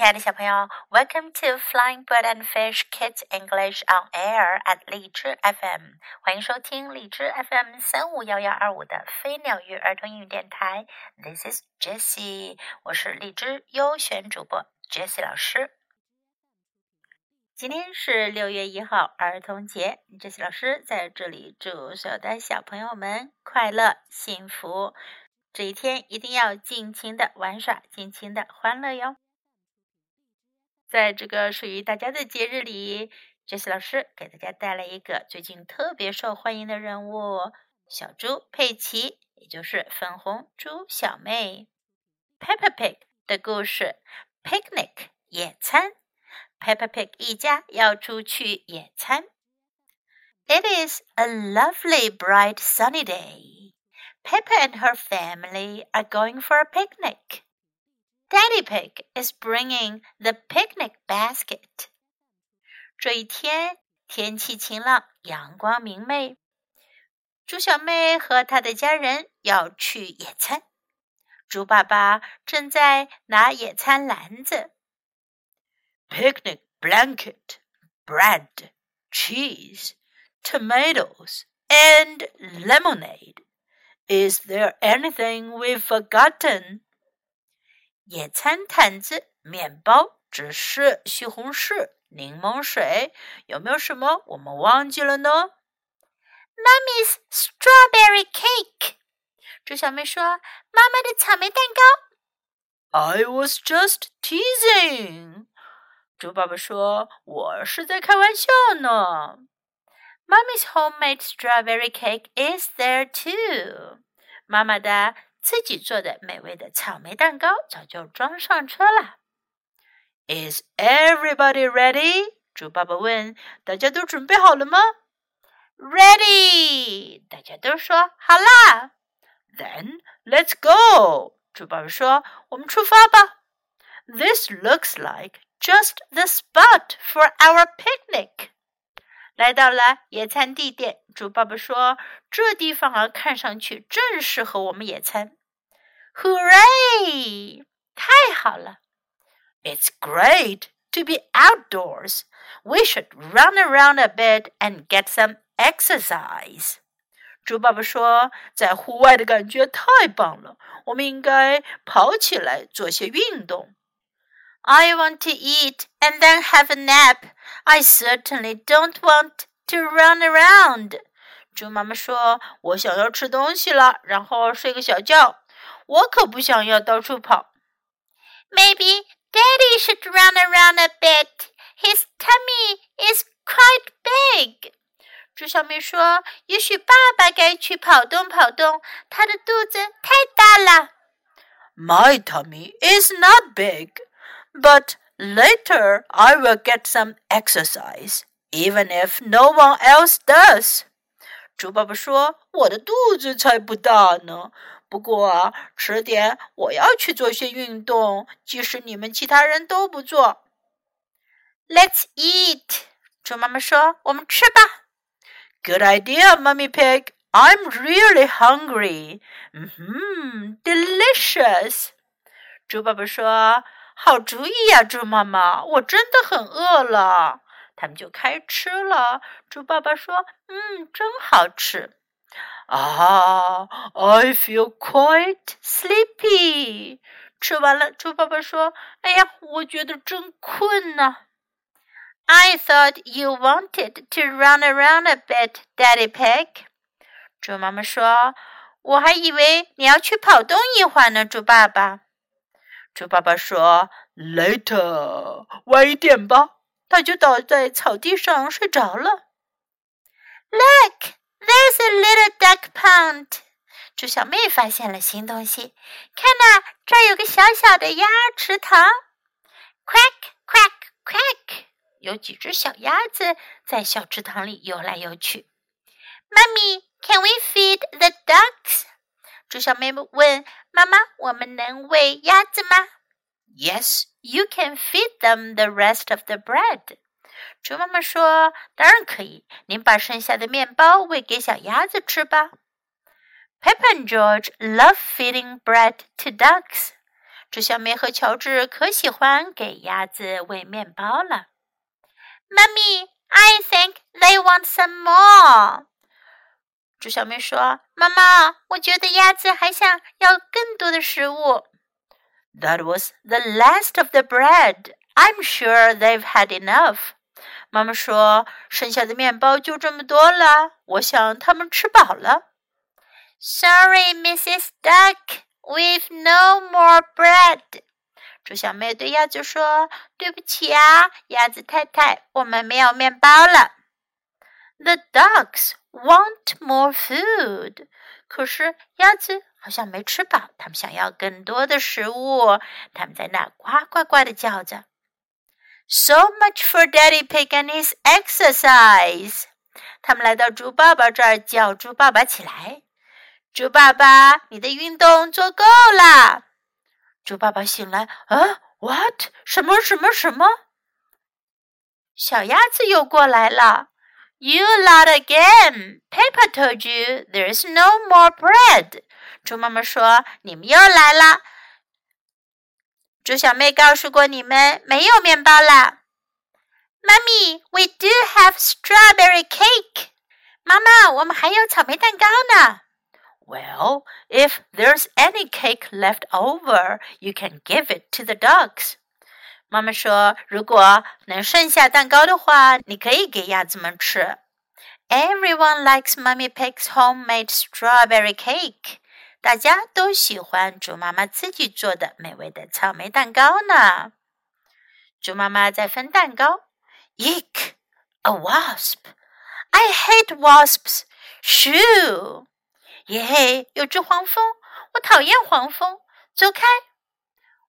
亲爱的小朋友，Welcome to Flying Bird and Fish Kids English on Air at 荔枝 FM，欢迎收听荔枝 FM 三五幺幺二五的飞鸟鱼儿童英语电台。This is Jessie，我是荔枝优选主播 Jessie 老师。今天是六月一号，儿童节，Jessie 老师在这里祝所有的小朋友们快乐幸福。这一天一定要尽情的玩耍，尽情的欢乐哟。在这个属于大家的节日里，杰西老师给大家带来一个最近特别受欢迎的人物——小猪佩奇，也就是粉红猪小妹 Peppa Pig 的故事。Picnic 野餐，Peppa Pig 一家要出去野餐。It is a lovely, bright, sunny day. Peppa and her family are going for a picnic. Daddy Pig is bringing the picnic basket. 这一天天气晴朗，阳光明媚。猪小妹和她的家人要去野餐。猪爸爸正在拿野餐篮子。Picnic blanket, bread, cheese, tomatoes, and lemonade. Is there anything we've forgotten? 野餐毯子、面包、芝士、西红柿、柠檬水，有没有什么我们忘记了呢？Mummy's strawberry cake，猪小妹说：“妈妈的草莓蛋糕。” I was just teasing，猪爸爸说：“我是在开玩笑呢。” Mummy's homemade strawberry cake is there too，妈妈的。自己做的美味的草莓蛋糕早就装上车了。Is everybody ready？猪爸爸问：“大家都准备好了吗？”Ready！大家都说好啦。Then let's go！猪爸爸说：“我们出发吧。” This looks like just the spot for our picnic. 来到了野餐地点，猪爸爸说：“这地方啊，看上去正适合我们野餐。” Hooray！太好了！It's great to be outdoors. We should run around a bit and get some exercise. 猪爸爸说：“在户外的感觉太棒了，我们应该跑起来做些运动。” I want to eat and then have a nap. I certainly don't want to run around. 猪妈妈说：“我想要吃东西了，然后睡个小觉。我可不想要到处跑。” Maybe Daddy should run around a bit. His tummy is quite big. 猪小妹说：“也许爸爸该去跑动跑动，他的肚子太大了。” My tummy is not big. But later I will get some exercise, even if no one else does. 猪爸爸说：“我的肚子才不大呢。不过啊，迟点我要去做些运动，即使你们其他人都不做。” Let's eat，猪妈妈说：“我们吃吧。” Good idea, Mummy Pig. I'm really hungry. Hmm, delicious. 猪爸爸说。 好主意呀，猪妈妈，我真的很饿了。他们就开吃了。猪爸爸说：“嗯，真好吃。”啊，I feel quite sleepy。吃完了，猪爸爸说：“哎呀，我觉得真困呐。” I thought you wanted to run around a bit, Daddy Pig。猪妈妈说：“我还以为你要去跑动一会儿呢，猪爸爸。”猪爸爸说：“Later，晚一点吧。”他就倒在草地上睡着了。Look, there's a little duck pond。猪小妹发现了新东西，看呐，这儿有个小小的鸭池塘。Quack, quack, quack，有几只小鸭子在小池塘里游来游去。Mummy, can we feed the ducks？猪小妹问妈妈：“我们能喂鸭子吗？”“Yes, you can feed them the rest of the bread。”猪妈妈说：“当然可以，您把剩下的面包喂给小鸭子吃吧。” Peppa and George love feeding bread to ducks。猪小妹和乔治可喜欢给鸭子喂面包了。Mummy, I think they want some more. 猪小妹说：“妈妈，我觉得鸭子还想要更多的食物。” That was the last of the bread. I'm sure they've had enough. 妈妈说：“剩下的面包就这么多了，我想他们吃饱了。” Sorry, Mrs. Duck, we've no more bread. 猪小妹对鸭子说：“对不起啊，鸭子太太，我们没有面包了。” The ducks want more food. 可是鸭子好像没吃饱，它们想要更多的食物。它们在那呱呱呱的叫着。So much for Daddy Pig and his exercise. 他们来到猪爸爸这儿，叫猪爸爸起来。猪爸爸，你的运动做够了。猪爸爸醒来，啊，What？什么什么什么？小鸭子又过来了。You lied again. Peppa told you there's no more bread. 猪妈妈说：“你们又来了。”猪小妹告诉过你们没有面包了。Mummy, we do have strawberry cake. 妈妈，我们还有草莓蛋糕呢。Well, if there's any cake left over, you can give it to the ducks. 妈妈说：“如果能剩下蛋糕的话，你可以给鸭子们吃。” Everyone likes Mummy Pig's homemade strawberry cake. 大家都喜欢猪妈妈自己做的美味的草莓蛋糕呢。猪妈妈在分蛋糕。Eek! A wasp! I hate wasps. Shoo! 耶嘿，有只黄蜂，我讨厌黄蜂，走开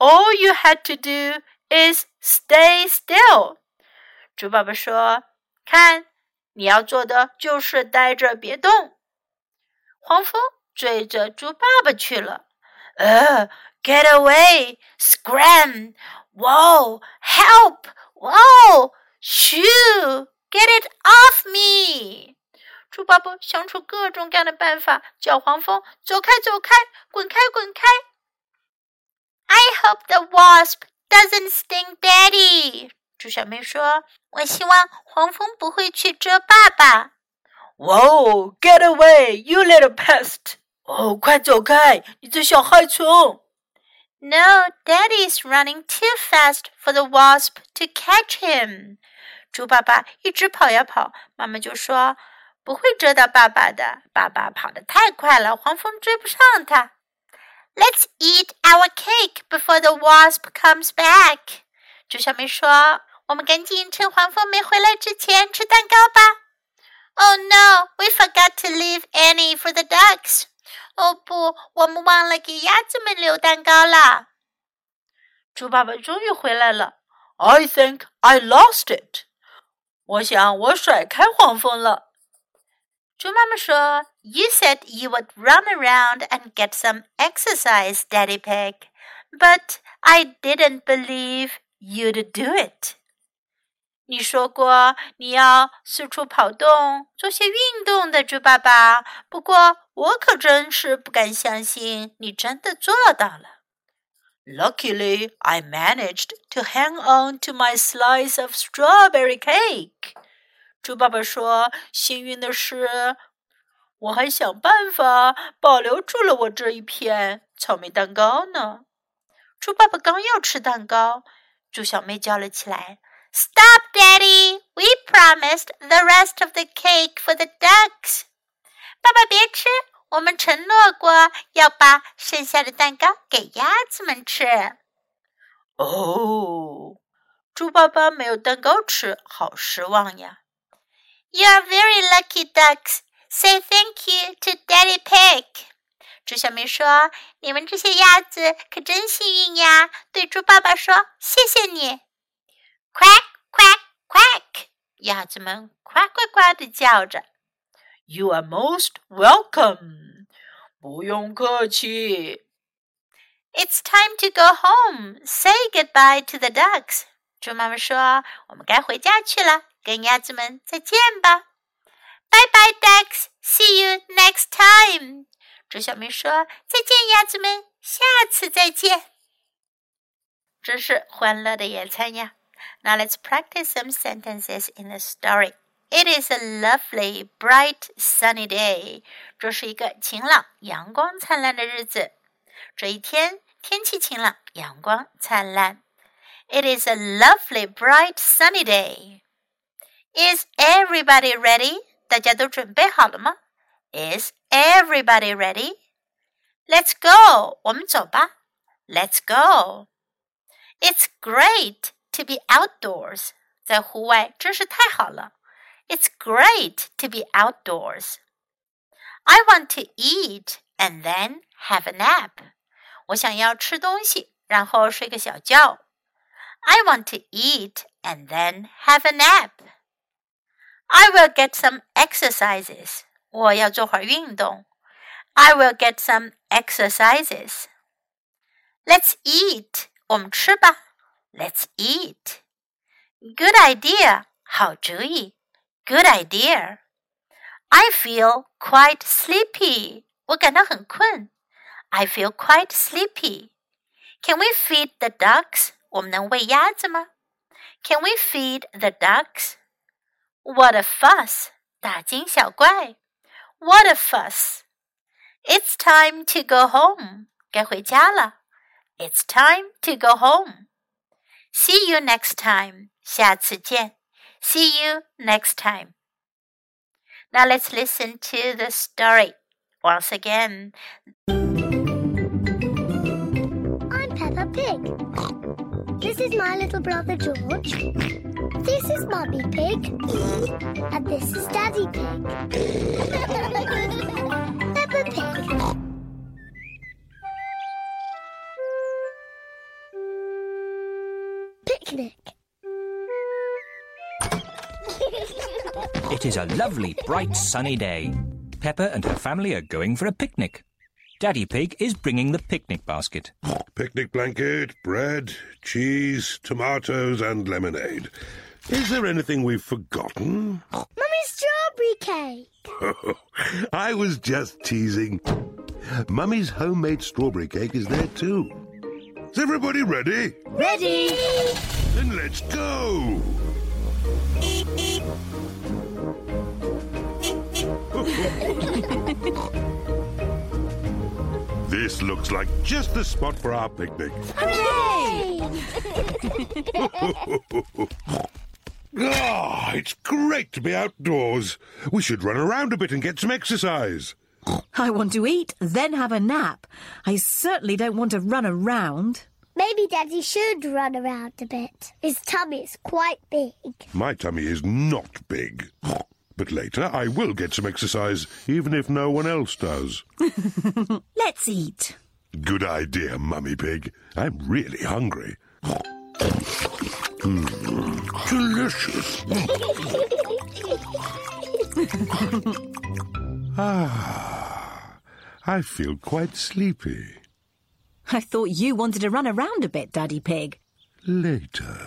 All you had to do is stay still. 猪爸爸说：“看，你要做的就是待着别动。”黄蜂追着猪爸爸去了。Uh, get away! Scram! Whoa! Help! Whoa! Shoo! Get it off me! 猪爸爸想出各种各样的办法，叫黄蜂走开，走开，滚开，滚开。 I hope the wasp doesn't sting Daddy。猪小妹说：“我希望黄蜂不会去蛰爸爸。” Whoa! Get away, you little pest! 哦，快走开，你这小害虫！No, Daddy's running too fast for the wasp to catch him. 猪爸爸一直跑呀跑，妈妈就说：“不会蛰到爸爸的，爸爸跑得太快了，黄蜂追不上他。” Let's eat our cake before the wasp comes back。猪小妹说：“我们赶紧趁黄蜂没回来之前吃蛋糕吧。” Oh no, we forgot to leave any for the ducks. 哦不，我们忘了给鸭子们留蛋糕了。猪爸爸终于回来了。I think I lost it。我想我甩开黄蜂了。猪妈妈说：“You said you would run around and get some exercise, Daddy Pig, but I didn't believe you'd do it。”你说过你要四处跑动，做些运动的，猪爸爸。不过我可真是不敢相信你真的做到了。Luckily, I managed to hang on to my slice of strawberry cake. 猪爸爸说：“幸运的是，我还想办法保留住了我这一片草莓蛋糕呢。”猪爸爸刚要吃蛋糕，猪小妹叫了起来：“Stop, Daddy! We promised the rest of the cake for the ducks。”爸爸别吃，我们承诺过要把剩下的蛋糕给鸭子们吃。哦，猪爸爸没有蛋糕吃，好失望呀。You are very lucky ducks. Say thank you to Daddy Pig. 猪小明说：“你们这些鸭子可真幸运呀！”对猪爸爸说：“谢谢你。”Quack quack quack，鸭子们呱呱呱的叫着。You are most welcome，不用客气。It's time to go home. Say goodbye to the ducks. 猪妈妈说：“我们该回家去了， 跟鸭子们再见吧。” Bye bye, ducks. See you next time. 猪小明说：“再见，鸭子们，下次再见。”真是欢乐的野餐呀！Now let's practice some sentences in the story. It is a lovely, bright, sunny day. 这是一个晴朗、阳光灿烂的日子。这一天天气晴朗，阳光灿烂。It is a lovely, bright, sunny day. Is everybody ready? 大家都准备好了吗？Is everybody ready? Let's go. 我们走吧。Let's go. It's great to be outdoors. 在户外真是太好了。It's great to be outdoors. I want to eat and then have a nap. 我想要吃东西，然后睡个小觉。I want to eat and then have a nap. I will get some exercises. 我要做会儿运动。I will get some exercises. Let's eat. 我们吃吧。Let's eat. Good idea. 好主意。Good idea. I feel quite sleepy. 我感到很困。I feel quite sleepy. Can we feed the ducks? 我们能喂鸭子吗？Can we feed the ducks? What a fuss! 大惊小怪。What a fuss! It's time to go home. 该回家了。It's time to go home. See you next time. 下次见。See you next time. Now let's listen to the story once again. My little brother George. This is Mummy Pig. And this is Daddy Pig. Peppa Pig. Picnic. It is a lovely, bright, sunny day. Peppa and her family are going for a picnic. Daddy Pig is bringing the picnic basket. Picnic blanket, bread, cheese, tomatoes, and lemonade. Is there anything we've forgotten? Mummy's strawberry cake. I was just teasing. Mummy's homemade strawberry cake is there too. Is everybody ready? Ready? Then let's go! This looks like just the spot for our picnic. Hooray! Ah, it's great to be outdoors. We should run around a bit and get some exercise. I want to eat, then have a nap. I certainly don't want to run around. Maybe Daddy should run around a bit. His tummy is quite big. My tummy is not big. But later I will get some exercise, even if no one else does. Let's eat. Good idea, Mummy Pig. I'm really hungry. Mm, delicious. ah, I feel quite sleepy. I thought you wanted to run around a bit, Daddy Pig. Later.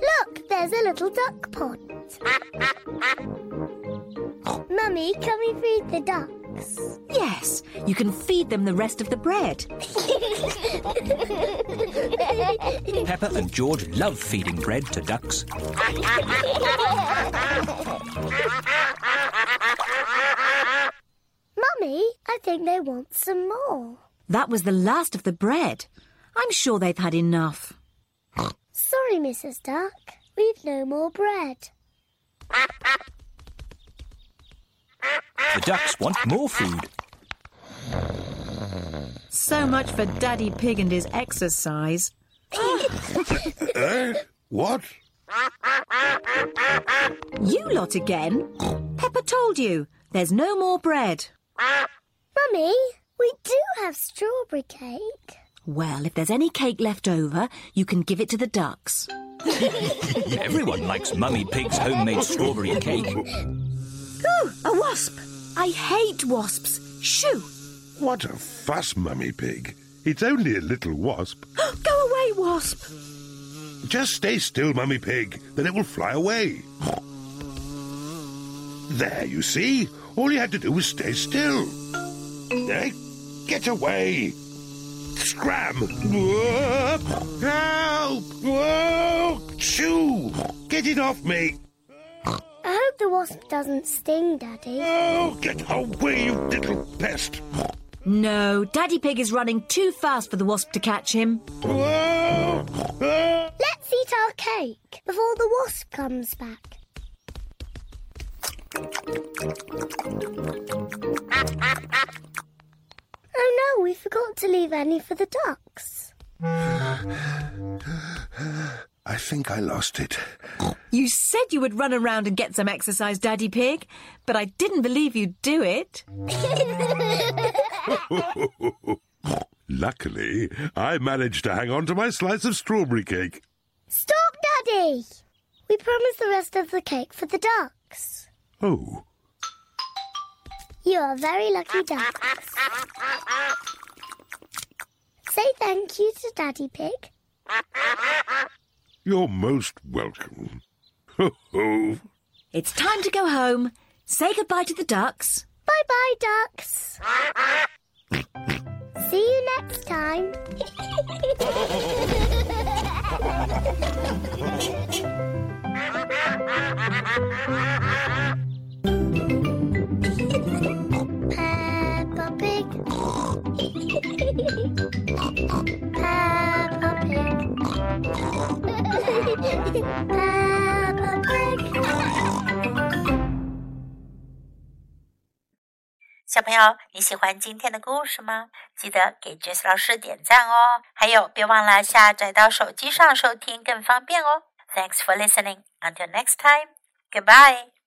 Look, there's a little duck pond. Mummy, can we feed the ducks? Yes, you can feed them the rest of the bread. Peppa and George love feeding bread to ducks. Mummy, I think they want some more. That was the last of the bread. I'm sure they've had enough. Sorry, Mrs. Duck. We've no more bread. The ducks want more food. So much for Daddy Pig and his exercise. Eh? What? You lot again? Peppa told you. There's no more bread. Mummy, we do have strawberry cake. Well, if there's any cake left over, you can give it to the ducks. Everyone likes Mummy Pig's homemade strawberry cake. Ooh, a wasp! I hate wasps. Shoo! What a fuss, Mummy Pig. It's only a little wasp. Go away, wasp! Just stay still, Mummy Pig, then it will fly away. There, you see? All you had to do was stay still. There, get away! Scram! Help! Whoa! Shoo! Get it off me! I hope the wasp doesn't sting, Daddy. Oh, get away, you little pest! No, Daddy Pig is running too fast for the wasp to catch him. Whoa! Let's eat our cake before the wasp comes back. Oh no, we forgot to leave any for the ducks. I think I lost it. You said you would run around and get some exercise, Daddy Pig, but I didn't believe you'd do it. Luckily, I managed to hang on to my slice of strawberry cake. Stop, Daddy! We promised the rest of the cake for the ducks. Oh, You are very lucky ducks. Say thank you to Daddy Pig. you're most welcome. Ho ho! It's time to go home. Say goodbye to the ducks. Bye bye, ducks. See you next time. 你喜欢今天的故事吗？记得给 Jess 老师点赞哦！还有，别忘了下载到手机上收听，更方便哦。Thanks for listening. Until next time. Goodbye.